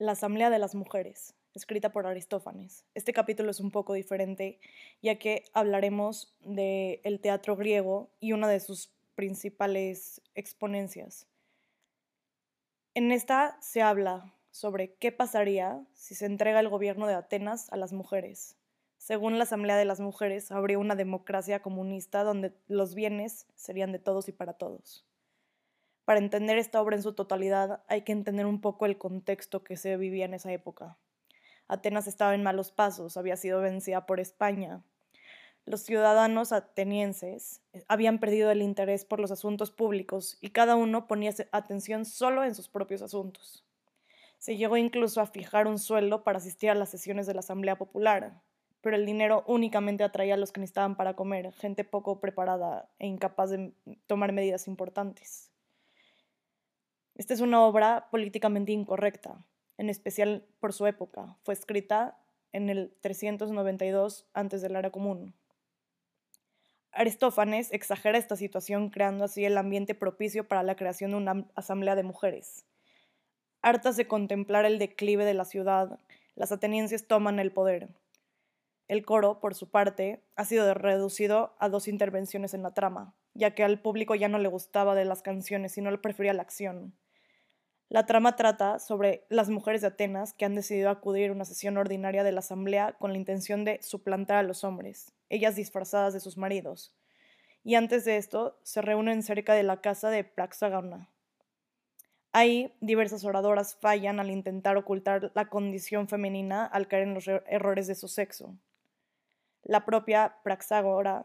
La Asamblea de las Mujeres, escrita por Aristófanes. Este capítulo es un poco diferente, ya que hablaremos del el teatro griego y una de sus principales exponencias. En esta se habla sobre qué pasaría si se entrega el gobierno de Atenas a las mujeres. Según la Asamblea de las Mujeres, habría una democracia comunista donde los bienes serían de todos y para todos. Para entender esta obra en su totalidad hay que entender un poco el contexto que se vivía en esa época. Atenas estaba en malos pasos, había sido vencida por España. Los ciudadanos atenienses eh, habían perdido el interés por los asuntos públicos y cada uno ponía atención solo en sus propios asuntos. Se llegó incluso a fijar un sueldo para asistir a las sesiones de la Asamblea Popular, pero el dinero únicamente atraía a los que necesitaban para comer, gente poco preparada e incapaz de tomar medidas importantes. Esta es una obra políticamente incorrecta, en especial por su época. Fue escrita en el 392 antes del era común. Aristófanes exagera esta situación creando así el ambiente propicio para la creación de una asamblea de mujeres. Hartas de contemplar el declive de la ciudad, las atenienses toman el poder. El coro, por su parte, ha sido reducido a dos intervenciones en la trama, ya que al público ya no le gustaba de las canciones, sino le prefería la acción. La trama trata sobre las mujeres de Atenas que han decidido acudir a una sesión ordinaria de la asamblea con la intención de suplantar a los hombres, ellas disfrazadas de sus maridos. Y antes de esto, se reúnen cerca de la casa de Praxagona. Ahí, diversas oradoras fallan al intentar ocultar la condición femenina al caer en los er-, errores de su sexo. La propia Praxagora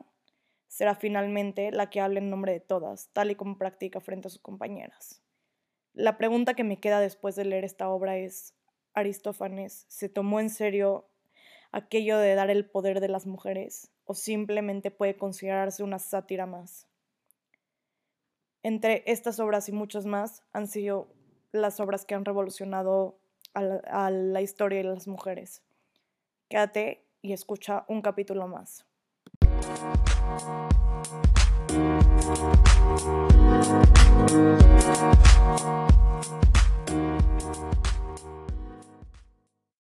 será finalmente la que hable en nombre de todas, tal y como practica frente a sus compañeras. La pregunta que me queda después de leer esta obra es, ¿Aristófanes se tomó en serio aquello de dar el poder de las mujeres o simplemente puede considerarse una sátira más? Entre estas obras y muchas más han sido las obras que han revolucionado a la, historia de las mujeres. Quédate y escucha un capítulo más.